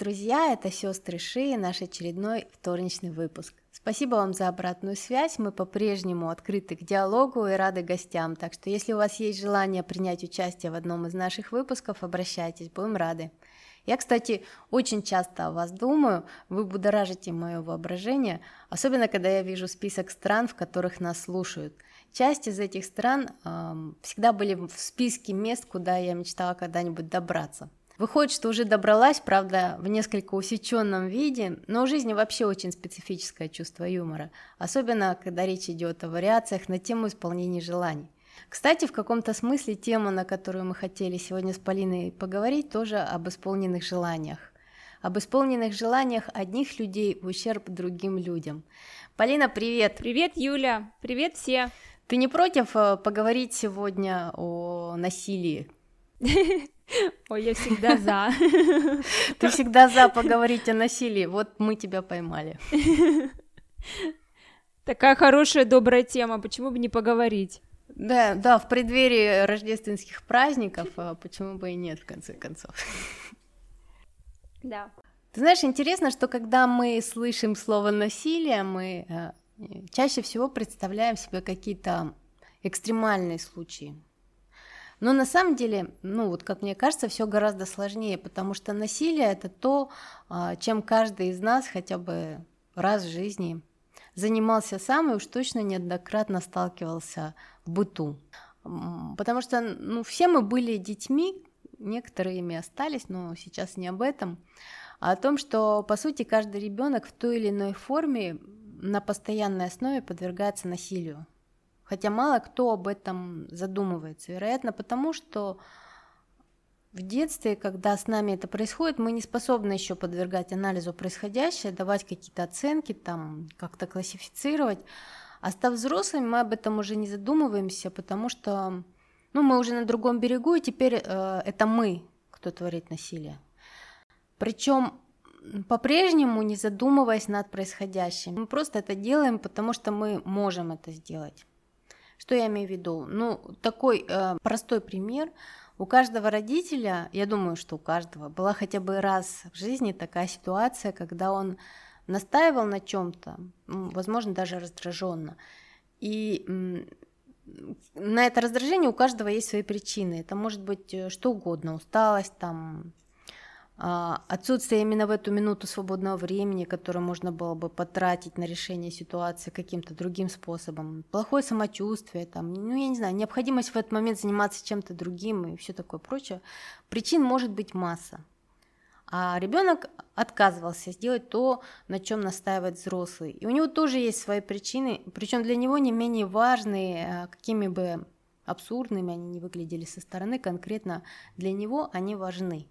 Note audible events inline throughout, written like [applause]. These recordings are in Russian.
Друзья! Это сестры Ши и наш очередной вторничный выпуск. Спасибо вам за обратную связь. Мы по-прежнему открыты к диалогу и рады гостям. Так что, если у вас есть желание принять участие в одном из наших выпусков, обращайтесь, будем рады. Я, кстати, очень часто о вас думаю, вы будоражите мое воображение, особенно когда я вижу список стран, в которых нас слушают. Часть из этих стран э, всегда были в списке мест, куда я мечтала когда-нибудь добраться. Выходит, что уже добралась, правда, в несколько усеченном виде, но у жизни вообще очень специфическое чувство юмора, особенно когда речь идет о вариациях на тему исполнения желаний. Кстати, в каком-то смысле тема, на которую мы хотели сегодня с Полиной поговорить, тоже об исполненных желаниях. Об исполненных желаниях одних людей в ущерб другим людям. Полина, привет! Привет, Юля! Привет все! Ты не против э, поговорить сегодня о насилии? [laughs] Ой, я всегда за. [laughs] Ты всегда за поговорить о насилии. Вот мы тебя поймали. [laughs] Такая хорошая, добрая тема. Почему бы не поговорить? Да, да, в преддверии рождественских праздников, а почему бы и нет, в конце концов. Да. Ты знаешь, интересно, что когда мы слышим слово насилие, мы э, чаще всего представляем себе какие-то экстремальные случаи. Но на самом деле, ну вот как мне кажется, все гораздо сложнее, потому что насилие это то, а, чем каждый из нас хотя бы раз в жизни занимался сам и уж точно неоднократно сталкивался в быту. Потому что ну, все мы были детьми, некоторые ими остались, но сейчас не об этом, а о том, что по сути каждый ребенок в той или иной форме на постоянной основе подвергается насилию. Хотя мало кто об этом задумывается. Вероятно, потому что в детстве, когда с нами это происходит, мы не способны еще подвергать анализу происходящее, давать какие-то оценки, там, как-то классифицировать. А став взрослыми, мы об этом уже не задумываемся, потому что ну, мы уже на другом берегу, и теперь э, это мы, кто творит насилие. Причем по-прежнему не задумываясь над происходящим. Мы просто это делаем, потому что мы можем это сделать. Что я имею в виду? Ну, такой э, простой пример. У каждого родителя, я думаю, что у каждого, была хотя бы раз в жизни такая ситуация, когда он настаивал на чем-то, возможно, даже раздраженно. И на это раздражение у каждого есть свои причины. Это может быть э, что угодно, усталость, там, отсутствие именно в эту минуту свободного времени, которое можно было бы потратить на решение ситуации каким-то другим способом, плохое самочувствие, там, ну я не знаю, необходимость в этот момент заниматься чем-то другим и все такое прочее. Причин может быть масса. А ребенок отказывался сделать то, на чем настаивает взрослый. И у него тоже есть свои причины, причем для него не менее важные, а, какими бы абсурдными они не выглядели со стороны, конкретно для него они важны.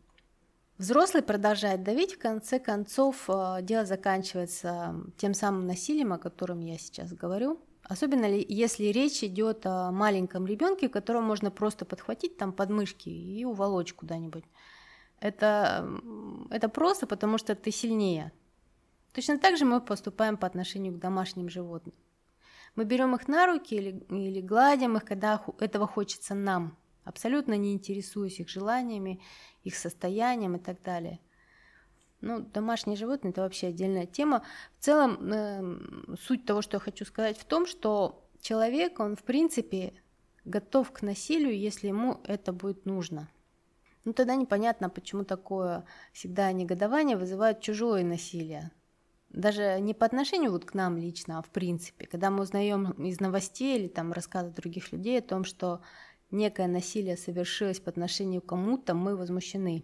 Взрослый продолжает давить, в конце концов э, дело заканчивается тем самым насилием, о котором я сейчас говорю. Особенно если речь идет о маленьком ребенке, которого можно просто подхватить там подмышки и уволочь куда-нибудь. Это, это просто потому, что ты сильнее. Точно так же мы поступаем по отношению к домашним животным. Мы берем их на руки или, или гладим их, когда этого хочется нам, абсолютно не интересуясь их желаниями их состоянием и так далее. Ну, домашние животные – это вообще отдельная тема. В целом, э, суть того, что я хочу сказать, в том, что человек, он, в принципе, готов к насилию, если ему это будет нужно. Ну, тогда непонятно, почему такое всегда негодование вызывает чужое насилие. Даже не по отношению вот к нам лично, а в принципе. Когда мы узнаем из новостей или там рассказов других людей о том, что некое насилие совершилось по отношению к кому-то, мы возмущены.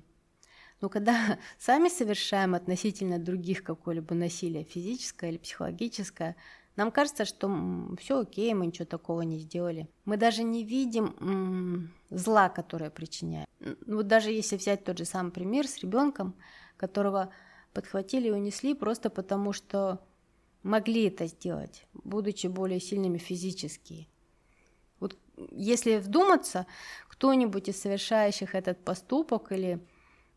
Но когда [laughs] сами совершаем относительно других какое-либо насилие, физическое или психологическое, нам кажется, что все окей, мы ничего такого не сделали. Мы даже не видим зла, которое причиняем. Вот даже если взять тот же самый пример с ребенком, которого подхватили и унесли просто потому, что могли это сделать, будучи более сильными физически если вдуматься, кто-нибудь из совершающих этот поступок или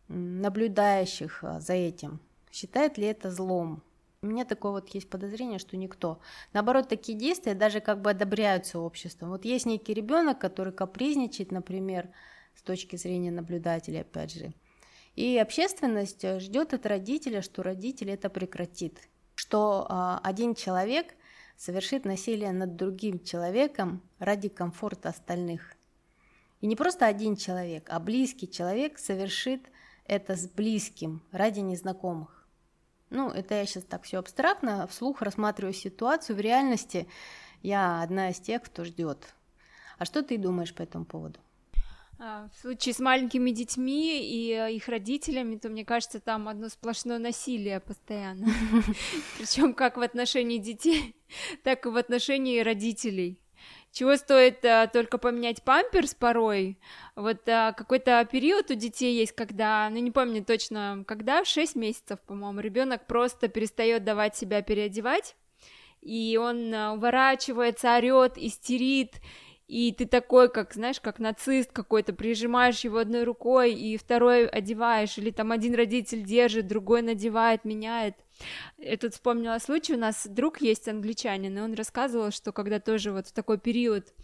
наблюдающих а, за этим, считает ли это злом? У меня такое вот есть подозрение, что никто. Наоборот, такие действия даже как бы одобряются обществом. Вот есть некий ребенок, который капризничает, например, с точки зрения наблюдателя, опять же, И общественность ждет от родителя, что родитель это прекратит, что а, один человек совершит насилие над другим человеком ради комфорта остальных. И не просто один человек, а близкий человек совершит это с близким ради незнакомых. Ну, это я сейчас так все абстрактно, вслух рассматриваю ситуацию. В реальности я одна из тех, кто ждет. А что ты думаешь по этому поводу? А, в случае с маленькими детьми и э, их родителями, то мне кажется, там одно сплошное насилие постоянно. [laughs] Причем как в отношении детей, [laughs] так и в отношении родителей. Чего стоит а, только поменять памперс порой. Вот а, какой-то период у детей есть, когда, ну не помню точно, когда, в 6 месяцев, по-моему, ребенок просто перестает давать себя переодевать, и он уворачивается, орет, истерит, и ты такой, как, знаешь, как нацист какой-то, прижимаешь его одной рукой и второй одеваешь, или там один родитель держит, другой надевает, меняет. Я тут вспомнила случай, у нас друг есть англичанин, и он рассказывал, что когда тоже вот в такой период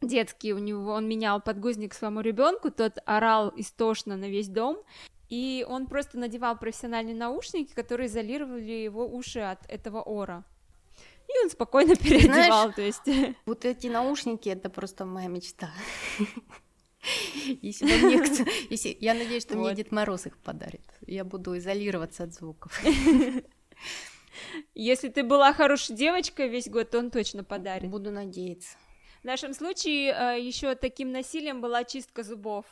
детский у него, он менял подгузник своему ребенку, тот орал истошно на весь дом, и он просто надевал профессиональные наушники, которые изолировали его уши от этого ора. И он спокойно [laughs] переодевал, Знаешь, то есть... Вот эти наушники — это просто моя мечта. Если мне кто... [laughs] Если... Я надеюсь, что вот. мне Дед Мороз их подарит. Я буду изолироваться от звуков. [laughs] Если ты была хорошей девочкой весь год, то он точно подарит. Буду надеяться. В нашем случае э, еще таким насилием была чистка зубов.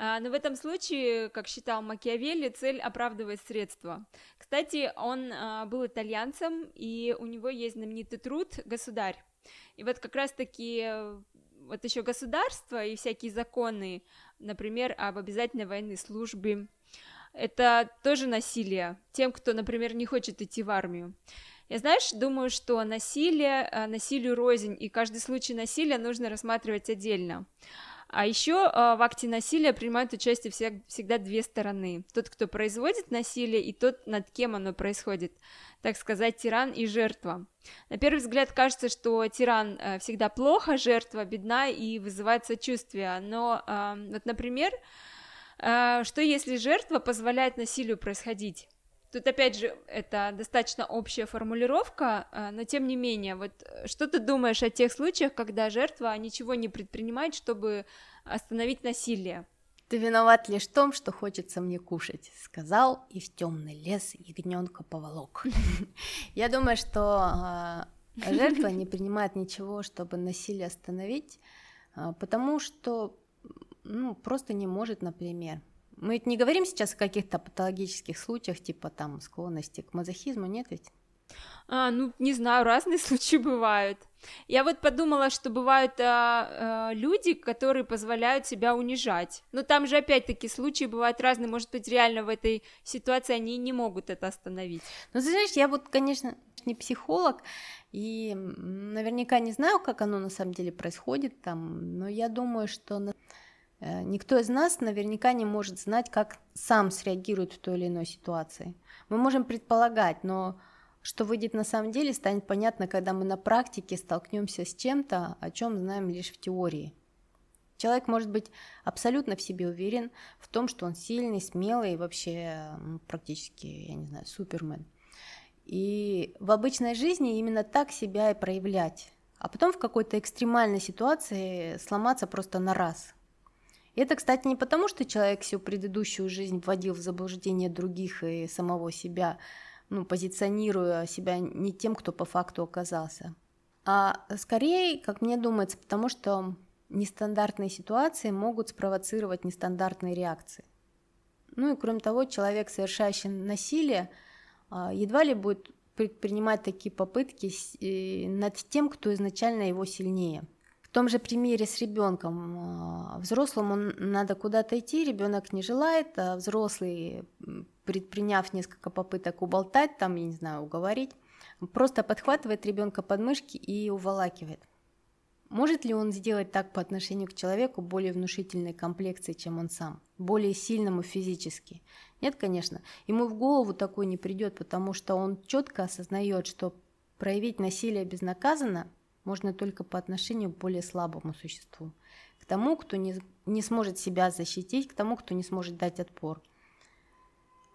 А, но в этом случае, как считал Макиавелли, цель оправдывает средства. Кстати, он а, был итальянцем, и у него есть знаменитый труд «Государь». И вот как раз-таки вот еще государство и всякие законы, например, об обязательной военной службе, это тоже насилие тем, кто, например, не хочет идти в армию. Я, знаешь, думаю, что насилие, а, насилию рознь, и каждый случай насилия нужно рассматривать отдельно. А еще а, в акте насилия принимают участие всегда две стороны. Тот, кто производит насилие, и тот, над кем оно происходит. Так сказать, тиран и жертва. На первый взгляд кажется, что тиран э, всегда плохо, жертва бедна и вызывает сочувствие. Но, вот, например, а, что если жертва позволяет насилию происходить? Тут опять же это достаточно общая формулировка, а, но тем не менее, вот э, что ты думаешь о тех случаях, когда жертва ничего не предпринимает, чтобы остановить насилие? Ты виноват лишь в том, что хочется мне кушать, сказал и в темный лес ягненка поволок. [laughs] Я думаю, что а, жертва не принимает ничего, чтобы насилие остановить, потому что ну, просто не может, например. Мы ведь не говорим сейчас о каких-то патологических случаях, типа там склонности к мазохизму, нет ведь? А, ну, не знаю, разные [laughs] случаи бывают. Я вот подумала, что бывают а, а, люди, которые позволяют себя унижать. Но там же опять-таки случаи бывают разные. Может быть, реально в этой ситуации они не могут это остановить. Ну, ты знаешь, я вот, конечно, не психолог, и наверняка не знаю, как оно на самом деле происходит там, но я думаю, что Э, никто из нас наверняка не может знать, как сам среагирует в той или иной ситуации. Мы можем предполагать, но что выйдет на самом деле, станет понятно, когда мы на практике столкнемся с чем-то, о чем знаем лишь в теории. Человек может быть абсолютно в себе уверен в том, что он сильный, смелый и вообще практически, я не знаю, супермен. И в обычной жизни именно так себя и проявлять. А потом в какой-то экстремальной ситуации сломаться просто на раз – это, кстати, не потому, что человек всю предыдущую жизнь вводил в заблуждение других и самого себя, ну, позиционируя себя не тем, кто по факту оказался. А скорее, как мне думается, потому что нестандартные ситуации могут спровоцировать нестандартные реакции. Ну и кроме того, человек, совершающий насилие, а, едва ли будет предпринимать такие попытки над тем, кто изначально его сильнее – в том же примере с ребенком. А, взрослому надо куда-то идти, ребенок не желает, а взрослый, предприняв несколько попыток уболтать, там, я не знаю, уговорить, просто подхватывает ребенка под мышки и уволакивает. Может ли он сделать так по отношению к человеку более внушительной комплекции, чем он сам, более сильному физически? Нет, конечно. Ему в голову такой не придет, потому что он четко осознает, что проявить насилие безнаказанно можно только по отношению к более слабому существу, к тому, кто не, не сможет себя защитить, к тому, кто не сможет дать отпор.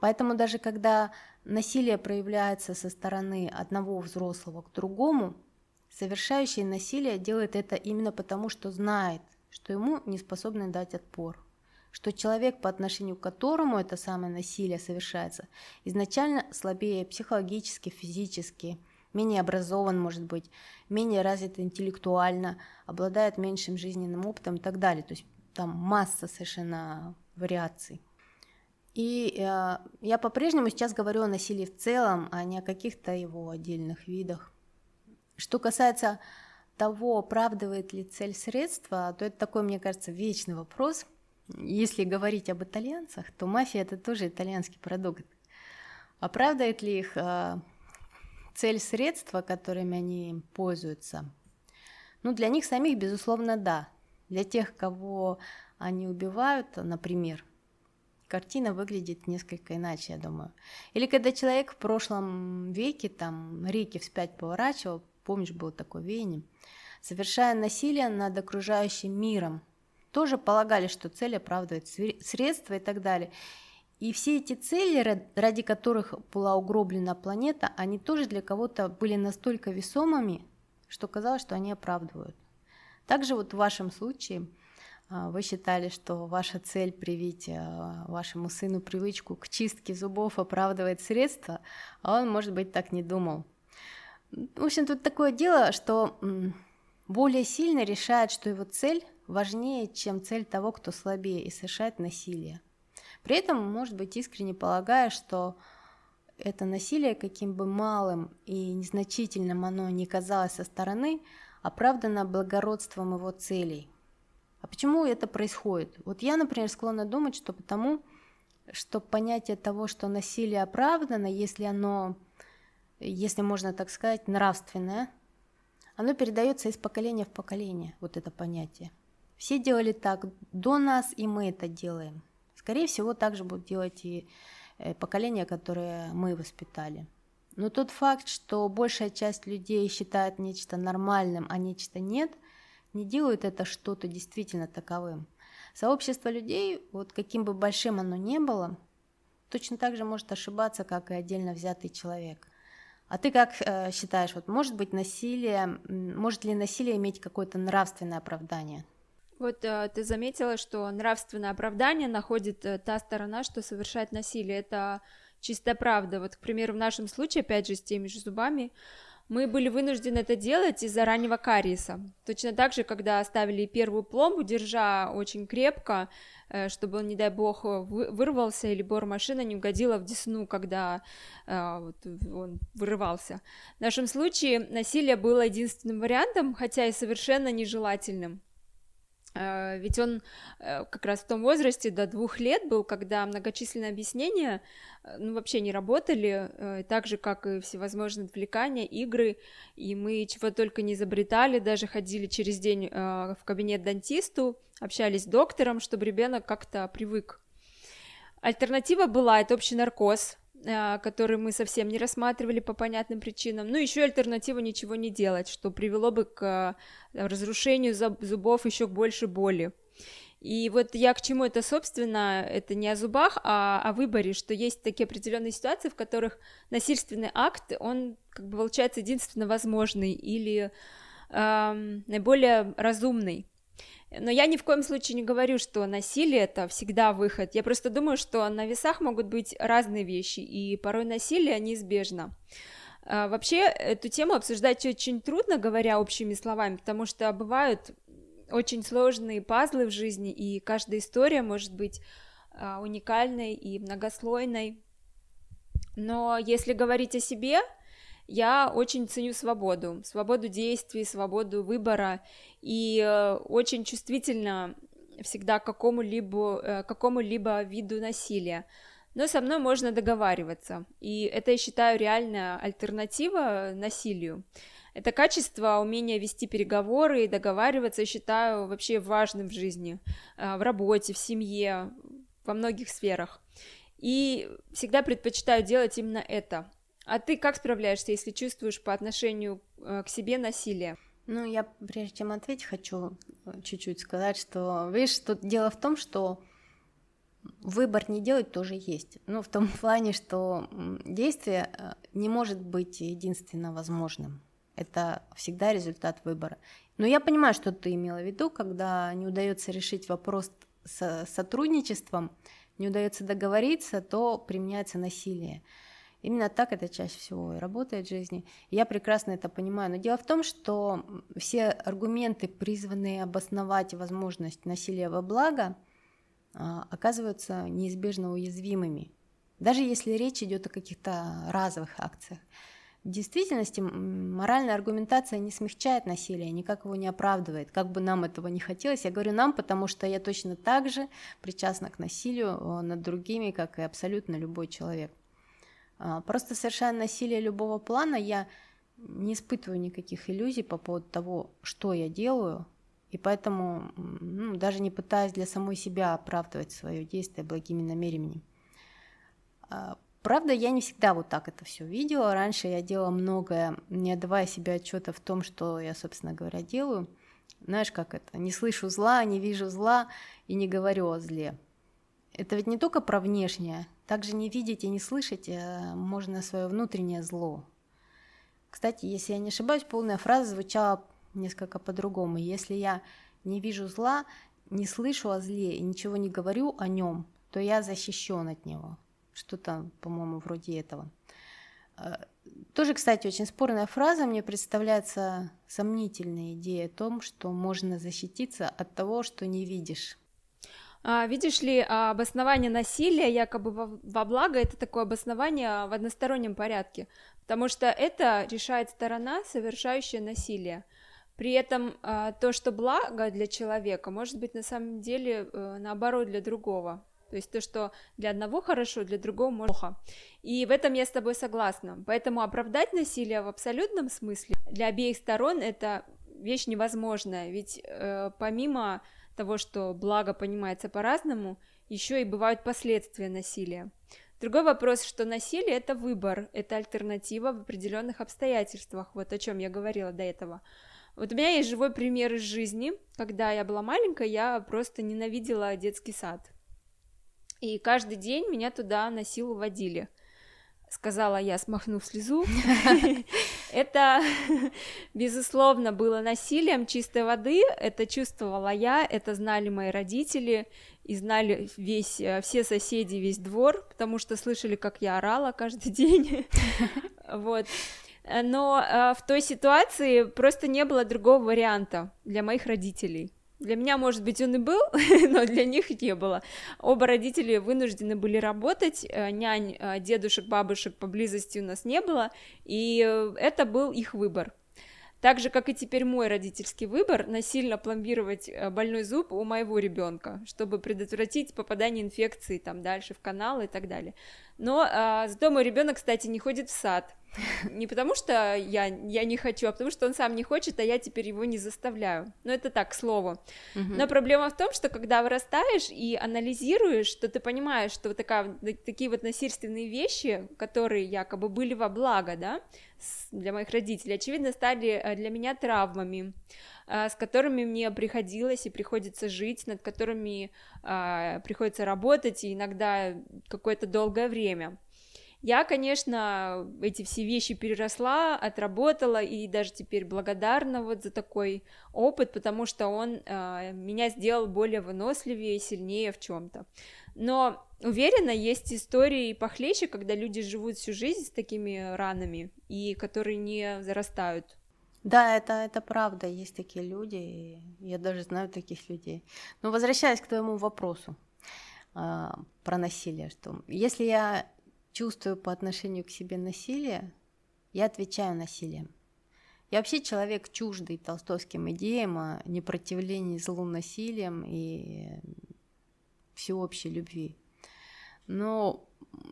Поэтому даже когда насилие проявляется со стороны одного взрослого к другому, совершающий насилие делает это именно потому, что знает, что ему не способны дать отпор. Что человек, по отношению к которому это самое насилие совершается, изначально слабее психологически, физически, менее образован, может быть, менее развит интеллектуально, обладает меньшим жизненным опытом и так далее. То есть там масса совершенно вариаций. И э, я по-прежнему сейчас говорю о насилии в целом, а не о каких-то его отдельных видах. Что касается того, оправдывает ли цель средства, то это такой, мне кажется, вечный вопрос – если говорить об итальянцах, то мафия это тоже итальянский продукт. Оправдывает ли их э, цель средства, которыми они пользуются? Ну, для них самих, безусловно, да. Для тех, кого они убивают, например, картина выглядит несколько иначе, я думаю. Или когда человек в прошлом веке, там, реки вспять поворачивал, помнишь, был такой веяние, совершая насилие над окружающим миром – тоже полагали, что цель оправдывает средства и так далее. И все эти цели, ради которых была угроблена планета, они тоже для кого-то были настолько весомыми, что казалось, что они оправдывают. Также вот в вашем случае а, вы считали, что ваша цель привить а, вашему сыну привычку к чистке зубов оправдывает средства, а он, может быть, так не думал. В общем, тут такое дело, что более сильно решает, что его цель важнее, чем цель того, кто слабее и совершает насилие. При этом, может быть, искренне полагая, что это насилие, каким бы малым и незначительным оно ни казалось со стороны, оправдано благородством его целей. А почему это происходит? Вот я, например, склонна думать, что потому, что понятие того, что насилие оправдано, если оно, если можно так сказать, нравственное, оно передается из поколения в поколение, вот это понятие. Все делали так до нас, и мы это делаем. Скорее всего, так же будут делать и э, поколения, которые мы воспитали. Но тот факт, что большая часть людей считает нечто нормальным, а нечто нет, не делает это что-то действительно таковым. Сообщество людей, вот каким бы большим оно ни было, точно так же может ошибаться, как и отдельно взятый человек. А ты как э, считаешь, вот может быть насилие, может ли насилие иметь какое-то нравственное оправдание? Вот э, ты заметила, что нравственное оправдание находит э, та сторона, что совершает насилие. Это чистая правда. Вот, к примеру, в нашем случае, опять же, с теми же зубами, мы были вынуждены это делать из-за раннего кариеса. Точно так же, когда оставили первую пломбу, держа очень крепко, э, чтобы он, не дай бог, вырвался или бормашина не угодила в десну, когда вот, он вырывался. В нашем случае насилие было единственным вариантом, хотя и совершенно нежелательным. Э, ведь он э, как раз в том возрасте до двух лет был, когда многочисленные объяснения э, ну, вообще не работали, так же, как и всевозможные отвлекания, игры, и мы чего только не изобретали, даже ходили через день в кабинет дантисту, общались с доктором, чтобы ребенок как-то привык. Альтернатива была это общий наркоз, который мы совсем не рассматривали по понятным причинам. Ну, еще альтернатива ничего не делать, что привело бы к а, разрушению зубов еще больше боли. И вот я к чему это, собственно, это не о зубах, а о выборе, что есть такие определенные ситуации, в которых насильственный акт, он, как бы, получается единственно возможный или э, наиболее разумный. Но я ни в коем случае не говорю, что насилие это всегда выход. Я просто думаю, что на весах могут быть разные вещи, и порой насилие неизбежно. А, вообще, эту тему обсуждать очень трудно, говоря общими словами, потому что бывают очень сложные пазлы в жизни, и каждая история может быть а, уникальной и многослойной. Но если говорить о себе, я очень ценю свободу, свободу действий, свободу выбора, и э, очень чувствительно всегда к какому-либо, э, какому-либо виду насилия. Но со мной можно договариваться, и это, я считаю, реальная альтернатива насилию. Это качество, умение вести переговоры и договариваться, я считаю, вообще важным в жизни, э, в работе, в семье, во многих сферах. И всегда предпочитаю делать именно это – а ты как справляешься, если чувствуешь по отношению э, к себе насилие? Ну, я прежде чем ответить, хочу э, чуть-чуть сказать, что, видишь, тут дело в том, что выбор не делать тоже есть. Ну, в том [laughs] плане, что действие э, не может быть единственно возможным. Это всегда результат выбора. Но я понимаю, что ты имела в виду, когда не удается решить вопрос с сотрудничеством, не удается договориться, то применяется насилие. Именно так это чаще всего и работает в жизни. Я прекрасно это понимаю. Но дело в том, что все аргументы, призванные обосновать возможность насилия во благо, а, оказываются неизбежно уязвимыми. Даже если речь идет о каких-то разовых акциях. В действительности моральная аргументация не смягчает насилие, никак его не оправдывает, как бы нам этого не хотелось. Я говорю нам, потому что я точно так же причастна к насилию э, над другими, как и абсолютно любой человек. А, просто совершая насилие любого плана, я не испытываю никаких иллюзий по поводу того, что я делаю, и поэтому ну, даже не пытаюсь для самой себя оправдывать свое действие благими намерениями. А, Правда, я не всегда вот так это все видела. Раньше я делала многое, не отдавая себе отчета в том, что я, собственно говоря, делаю. Знаешь, как это? Не слышу зла, не вижу зла и не говорю о зле. Это ведь не только про внешнее. Также не видеть и не слышать э, можно свое внутреннее зло. Кстати, если я не ошибаюсь, полная фраза звучала несколько по-другому. Если я не вижу зла, не слышу о зле и ничего не говорю о нем, то я защищен от него. Что-то, по-моему, вроде этого. Э, тоже, кстати, очень спорная фраза. Мне представляется сомнительная идея о том, что можно защититься от того, что не видишь. А, видишь ли, обоснование насилия якобы во, во благо это такое обоснование в одностороннем порядке, потому что это решает сторона, совершающая насилие. При этом а, то, что благо для человека, может быть на самом деле э, наоборот для другого. То есть то, что для одного хорошо, для другого плохо. И в этом я с тобой согласна. Поэтому оправдать насилие в абсолютном смысле для обеих сторон это вещь невозможная. Ведь э, помимо того, что благо понимается по-разному, еще и бывают последствия насилия. Другой вопрос, что насилие это выбор, это альтернатива в определенных обстоятельствах, вот о чем я говорила до этого. Вот у меня есть живой пример из жизни. Когда я была маленькая, я просто ненавидела детский сад. И каждый день меня туда на силу водили. Сказала я, смахнув слезу. [laughs] Это, [laughs] безусловно, было насилием чистой воды. Это чувствовала я, это знали мои родители и знали весь, э, все соседи, весь двор, потому что слышали, как я орала каждый [laughs] день. Вот. Но э, в той ситуации просто не было другого варианта для моих родителей. Для меня, может быть, он и был, [laughs] но для них не было. Оба родители вынуждены были работать, э, нянь, э, дедушек, бабушек поблизости у нас не было, и э, это был их выбор. Так же, как и теперь мой родительский выбор, насильно пломбировать больной зуб у моего ребенка, чтобы предотвратить попадание инфекции там дальше в канал и так далее. Но а, зато мой ребенок, кстати, не ходит в сад, [laughs] не потому что я, я не хочу, а потому что он сам не хочет, а я теперь его не заставляю. Но это так, к слову. Uh-huh. Но проблема в том, что когда вырастаешь и анализируешь, то ты понимаешь, что вот такая, такие вот насильственные вещи, которые якобы были во благо, да, для моих родителей, очевидно, стали э, для меня травмами, э, с которыми мне приходилось и приходится жить, над которыми э, приходится работать, и иногда какое-то долгое время. Я, конечно, эти все вещи переросла, отработала и даже теперь благодарна вот за такой опыт, потому что он э, меня сделал более выносливее, сильнее в чем-то. Но уверена, есть истории похлеще, когда люди живут всю жизнь с такими ранами и которые не зарастают. Да, это, это правда, есть такие люди, и я даже знаю таких людей. Но возвращаясь к твоему вопросу э, про насилие, что если я чувствую по отношению к себе насилие, я отвечаю насилием. Я вообще человек чуждый толстовским идеям о непротивлении злу насилием и всеобщей любви. Но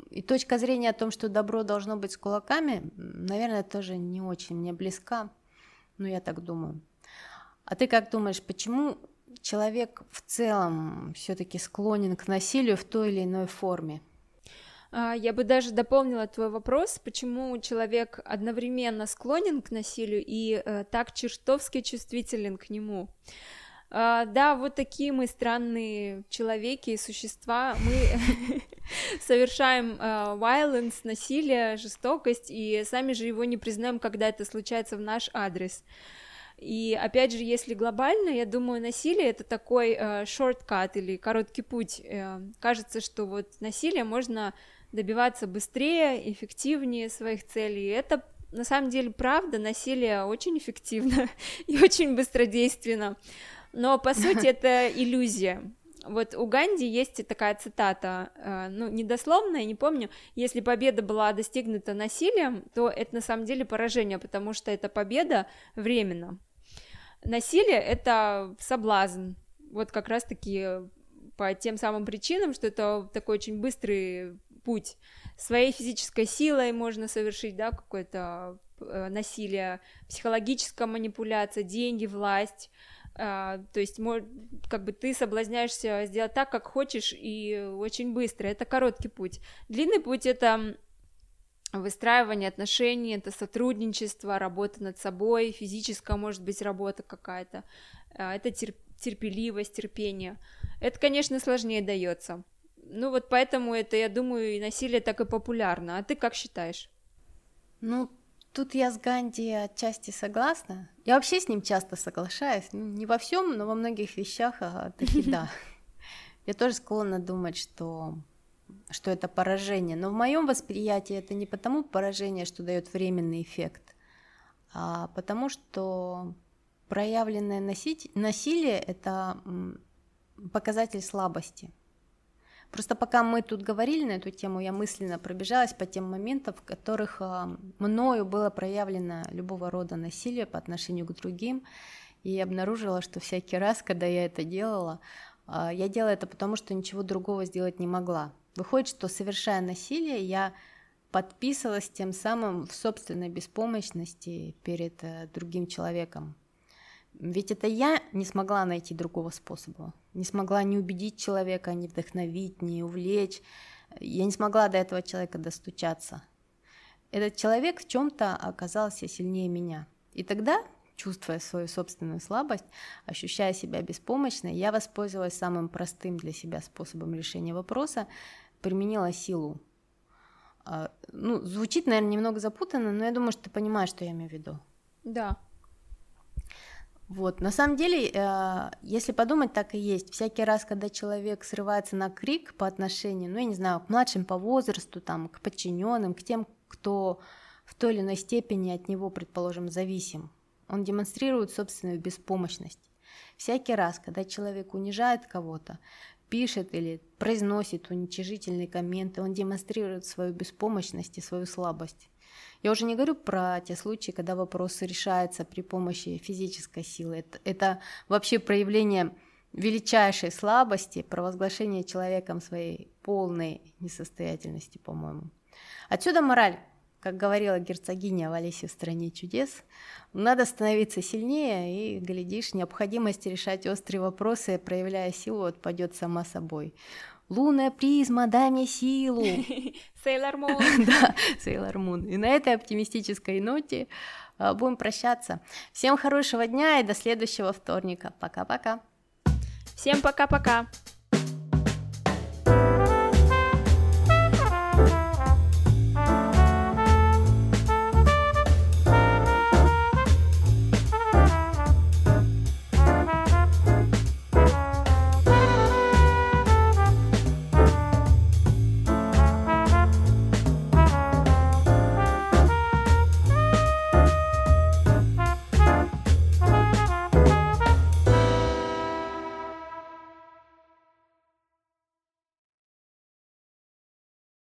и точка зрения о том, что добро должно быть с кулаками, наверное, тоже не очень мне близка, но я так думаю. А ты как думаешь, почему человек в целом все-таки склонен к насилию в той или иной форме? А, я бы даже дополнила твой вопрос, почему человек одновременно склонен к насилию и э, так чертовски чувствителен к нему. Uh, да, вот такие мы странные человеки и существа. Мы [laughs] совершаем uh, violence, насилие, жестокость, и сами же его не признаем, когда это случается в наш адрес. И опять же, если глобально, я думаю, насилие это такой шорткат uh, или короткий путь. Uh, кажется, что вот насилие можно добиваться быстрее, эффективнее своих целей. Это на самом деле правда, насилие очень эффективно [laughs] и очень быстродейственно. Но по сути [laughs] это иллюзия. Вот у Ганди есть такая цитата, э, ну, недословная, не помню, если победа была достигнута насилием, то это на самом деле поражение, потому что эта победа временно. Насилие — это соблазн, вот как раз-таки по тем самым причинам, что это такой очень быстрый путь. Своей физической силой можно совершить, да, какое-то э, насилие, психологическая манипуляция, деньги, власть. Uh, то есть, как бы ты соблазняешься сделать так, как хочешь, и очень быстро. Это короткий путь. Длинный путь это выстраивание отношений, это сотрудничество, работа над собой, физическая, может быть, работа какая-то. Uh, это терп терпеливость, терпение. Это, конечно, сложнее дается. Ну вот поэтому это, я думаю, и насилие так и популярно. А ты как считаешь? Ну, тут я с Ганди отчасти согласна. Я вообще с ним часто соглашаюсь. Ну, не во всем, но во многих вещах а, таки [laughs] да. Я тоже склонна думать, что что это поражение. Но в моем восприятии это не потому поражение, что дает временный эффект, а потому что проявленное насилие – это показатель слабости – Просто пока мы тут говорили на эту тему, я мысленно пробежалась по тем моментам, в которых а, мною было проявлено любого рода насилие по отношению к другим, и обнаружила, что всякий раз, когда я это делала, а, я делала это потому, что ничего другого сделать не могла. Выходит, что совершая насилие, я подписывалась тем самым в собственной беспомощности перед э, другим человеком. Ведь это я не смогла найти другого способа, не смогла не убедить человека, не вдохновить, не увлечь. Я не смогла до этого человека достучаться. Этот человек в чем-то оказался сильнее меня. И тогда, чувствуя свою собственную слабость, ощущая себя беспомощной, я воспользовалась самым простым для себя способом решения вопроса, применила силу. А, ну, звучит, наверное, немного запутанно, но я думаю, что ты понимаешь, что я имею в виду. Да, вот, на самом деле, э, если подумать, так и есть. Всякий раз, когда человек срывается на крик по отношению, ну, я не знаю, к младшим по возрасту, там, к подчиненным, к тем, кто в той или иной степени от него, предположим, зависим, он демонстрирует собственную беспомощность. Всякий раз, когда человек унижает кого-то, пишет или произносит уничижительные комменты, он демонстрирует свою беспомощность и свою слабость. Я уже не говорю про те случаи, когда вопрос решается при помощи физической силы. Это, это вообще проявление величайшей слабости, провозглашение человеком своей полной несостоятельности, по-моему. Отсюда мораль, как говорила герцогиня в Алисе в «Стране чудес», надо становиться сильнее, и, глядишь, необходимость решать острые вопросы, проявляя силу, отпадет сама собой. Лунная призма, дай мне силу. [laughs] Сейлор Мун. [laughs] да, Сейлор Мун. И на этой оптимистической ноте а, будем прощаться. Всем хорошего дня и до следующего вторника. Пока-пока. Всем пока-пока.